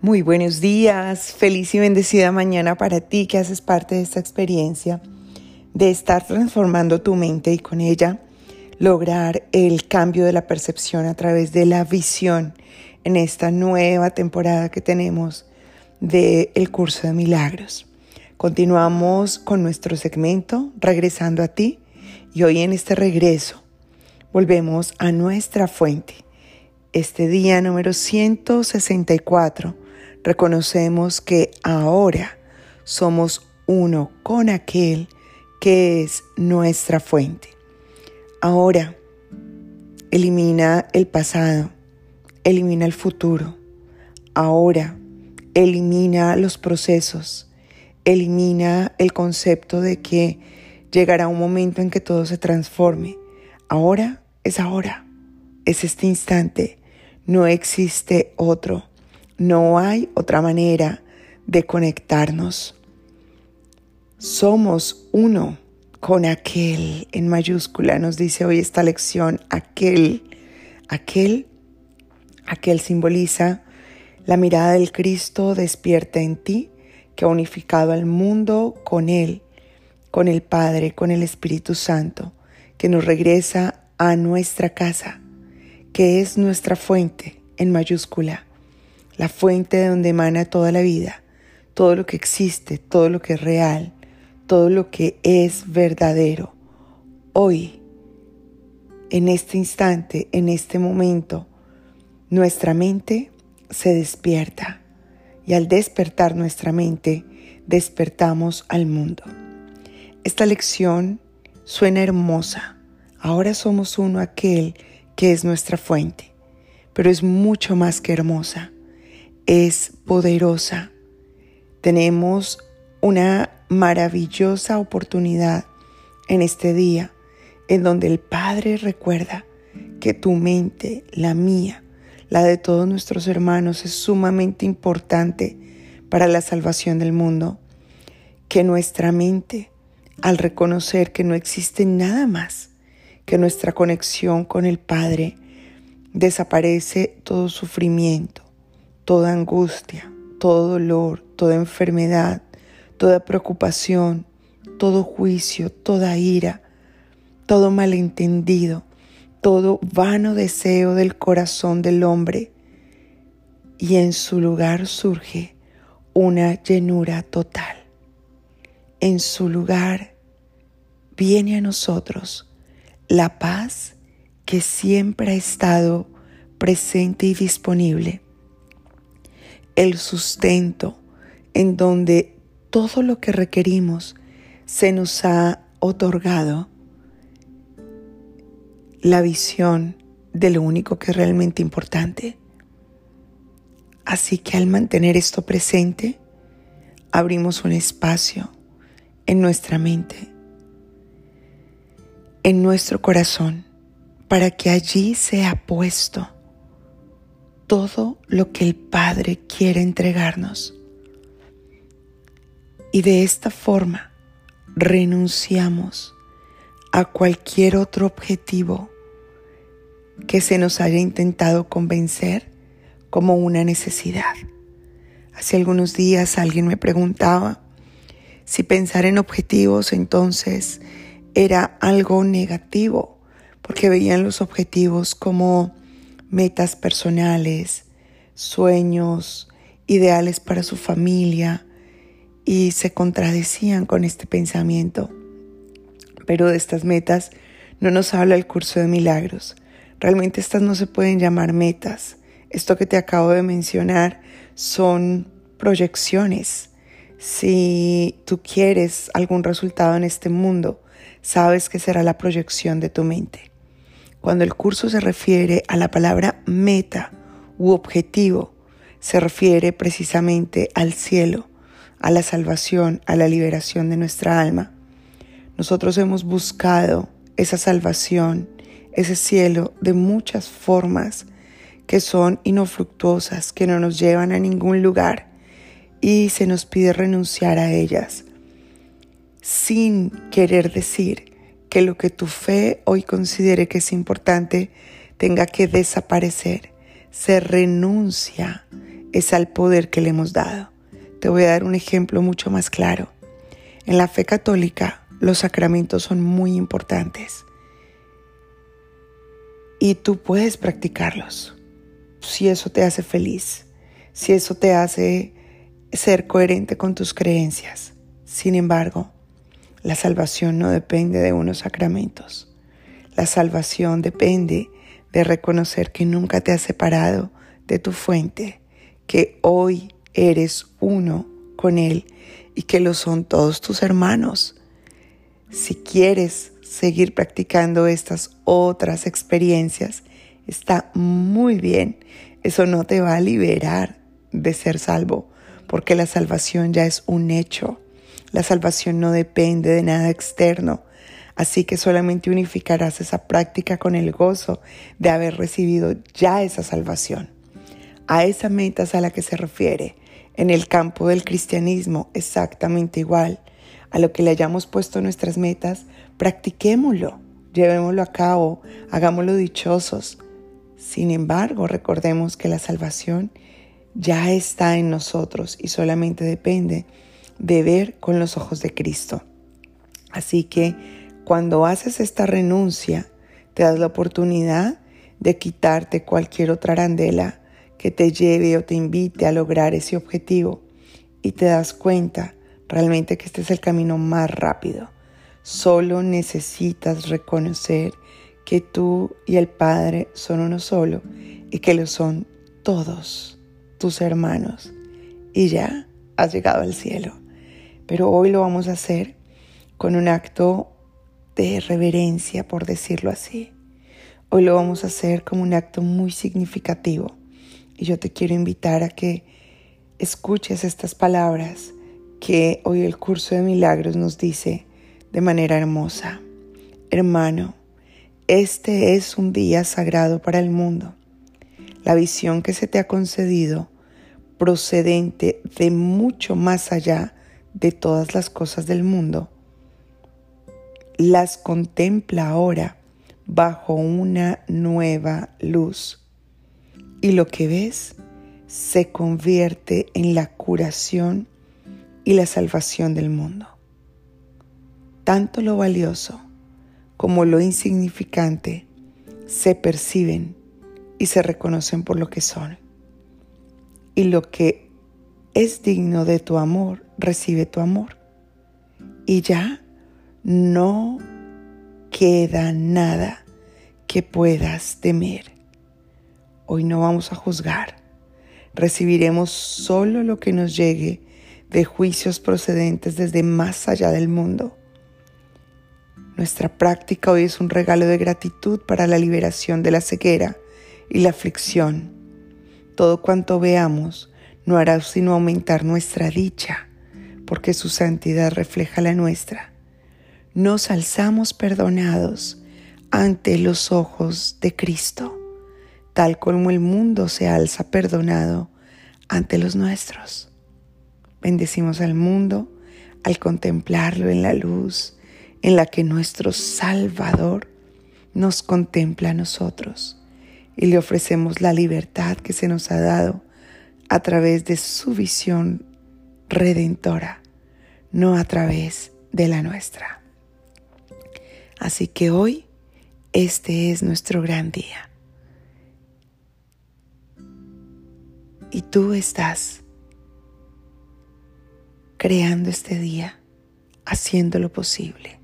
Muy buenos días, feliz y bendecida mañana para ti que haces parte de esta experiencia de estar transformando tu mente y con ella lograr el cambio de la percepción a través de la visión en esta nueva temporada que tenemos del el curso de milagros. Continuamos con nuestro segmento regresando a ti y hoy en este regreso volvemos a nuestra fuente. Este día número 164 reconocemos que ahora somos uno con aquel que es nuestra fuente. Ahora elimina el pasado, elimina el futuro. Ahora elimina los procesos, elimina el concepto de que llegará un momento en que todo se transforme. Ahora es ahora, es este instante, no existe otro. No hay otra manera de conectarnos. Somos uno con aquel en mayúscula, nos dice hoy esta lección, aquel, aquel, aquel simboliza la mirada del Cristo despierta en ti, que ha unificado al mundo con Él, con el Padre, con el Espíritu Santo, que nos regresa a nuestra casa, que es nuestra fuente en mayúscula la fuente de donde emana toda la vida, todo lo que existe, todo lo que es real, todo lo que es verdadero. Hoy, en este instante, en este momento, nuestra mente se despierta y al despertar nuestra mente, despertamos al mundo. Esta lección suena hermosa. Ahora somos uno aquel que es nuestra fuente, pero es mucho más que hermosa es poderosa. Tenemos una maravillosa oportunidad en este día en donde el Padre recuerda que tu mente, la mía, la de todos nuestros hermanos es sumamente importante para la salvación del mundo. Que nuestra mente, al reconocer que no existe nada más que nuestra conexión con el Padre, desaparece todo sufrimiento, toda angustia, todo dolor, toda enfermedad, toda preocupación, todo juicio, toda ira, todo malentendido, todo vano deseo del corazón del hombre. Y en su lugar surge una llenura total. En su lugar viene a nosotros la paz que siempre ha estado presente y disponible el sustento en donde todo lo que requerimos se nos ha otorgado la visión de lo único que es realmente importante. Así que al mantener esto presente, abrimos un espacio en nuestra mente, en nuestro corazón, para que allí sea puesto todo lo que el Padre quiere entregarnos. Y de esta forma renunciamos a cualquier otro objetivo que se nos haya intentado convencer como una necesidad. Hace algunos días alguien me preguntaba si pensar en objetivos entonces era algo negativo, porque veían los objetivos como metas personales, sueños, ideales para su familia y se contradecían con este pensamiento. Pero de estas metas no nos habla el curso de milagros. Realmente estas no se pueden llamar metas. Esto que te acabo de mencionar son proyecciones. Si tú quieres algún resultado en este mundo, sabes que será la proyección de tu mente. Cuando el curso se refiere a la palabra meta u objetivo, se refiere precisamente al cielo, a la salvación, a la liberación de nuestra alma. Nosotros hemos buscado esa salvación, ese cielo de muchas formas que son inofructuosas, que no nos llevan a ningún lugar y se nos pide renunciar a ellas sin querer decir que lo que tu fe hoy considere que es importante tenga que desaparecer. Se renuncia es al poder que le hemos dado. Te voy a dar un ejemplo mucho más claro. En la fe católica, los sacramentos son muy importantes y tú puedes practicarlos si eso te hace feliz, si eso te hace ser coherente con tus creencias. Sin embargo, la salvación no depende de unos sacramentos. La salvación depende de reconocer que nunca te has separado de tu fuente, que hoy eres uno con Él y que lo son todos tus hermanos. Si quieres seguir practicando estas otras experiencias, está muy bien. Eso no te va a liberar de ser salvo, porque la salvación ya es un hecho. La salvación no depende de nada externo. Así que solamente unificarás esa práctica con el gozo de haber recibido ya esa salvación. A esa meta a la que se refiere en el campo del cristianismo exactamente igual. A lo que le hayamos puesto nuestras metas, practiquémoslo, llevémoslo a cabo, hagámoslo dichosos. Sin embargo, recordemos que la salvación ya está en nosotros y solamente depende de ver con los ojos de Cristo. Así que cuando haces esta renuncia, te das la oportunidad de quitarte cualquier otra arandela que te lleve o te invite a lograr ese objetivo y te das cuenta realmente que este es el camino más rápido. Solo necesitas reconocer que tú y el Padre son uno solo y que lo son todos tus hermanos y ya has llegado al cielo. Pero hoy lo vamos a hacer con un acto de reverencia, por decirlo así. Hoy lo vamos a hacer como un acto muy significativo y yo te quiero invitar a que escuches estas palabras que hoy el curso de milagros nos dice de manera hermosa. Hermano, este es un día sagrado para el mundo. La visión que se te ha concedido procedente de mucho más allá de todas las cosas del mundo las contempla ahora bajo una nueva luz y lo que ves se convierte en la curación y la salvación del mundo. Tanto lo valioso como lo insignificante se perciben y se reconocen por lo que son. Y lo que es digno de tu amor recibe tu amor. Y ya no queda nada que puedas temer. Hoy no vamos a juzgar. Recibiremos solo lo que nos llegue de juicios procedentes desde más allá del mundo. Nuestra práctica hoy es un regalo de gratitud para la liberación de la ceguera y la aflicción. Todo cuanto veamos no hará sino aumentar nuestra dicha, porque su santidad refleja la nuestra nos alzamos perdonados ante los ojos de Cristo, tal como el mundo se alza perdonado ante los nuestros. Bendecimos al mundo al contemplarlo en la luz en la que nuestro Salvador nos contempla a nosotros y le ofrecemos la libertad que se nos ha dado a través de su visión redentora, no a través de la nuestra. Así que hoy este es nuestro gran día. Y tú estás creando este día, haciendo lo posible,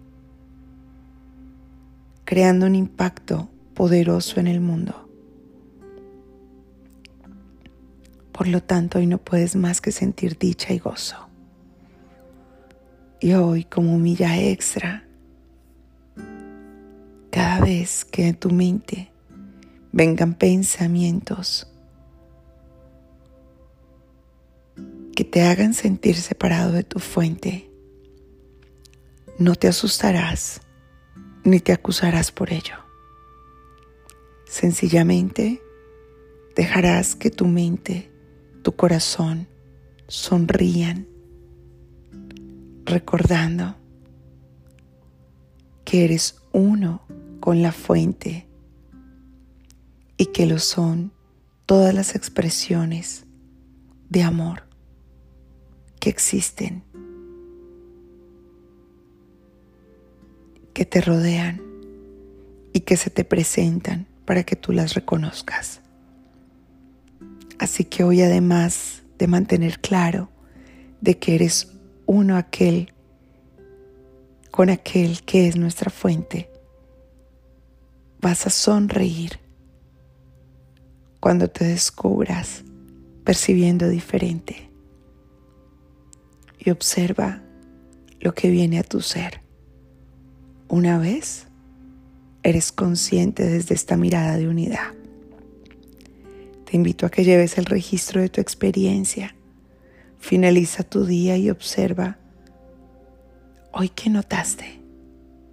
creando un impacto poderoso en el mundo. Por lo tanto, hoy no puedes más que sentir dicha y gozo. Y hoy, como milla extra, cada vez que en tu mente vengan pensamientos que te hagan sentir separado de tu fuente, no te asustarás ni te acusarás por ello. Sencillamente dejarás que tu mente, tu corazón sonrían, recordando que eres uno con la fuente y que lo son todas las expresiones de amor que existen, que te rodean y que se te presentan para que tú las reconozcas. Así que hoy además de mantener claro de que eres uno aquel con aquel que es nuestra fuente, vas a sonreír cuando te descubras percibiendo diferente y observa lo que viene a tu ser. Una vez eres consciente desde esta mirada de unidad. Te invito a que lleves el registro de tu experiencia. Finaliza tu día y observa hoy qué notaste,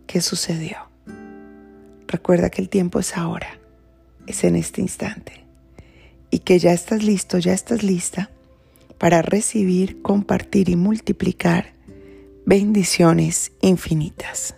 qué sucedió. Recuerda que el tiempo es ahora, es en este instante y que ya estás listo, ya estás lista para recibir, compartir y multiplicar bendiciones infinitas.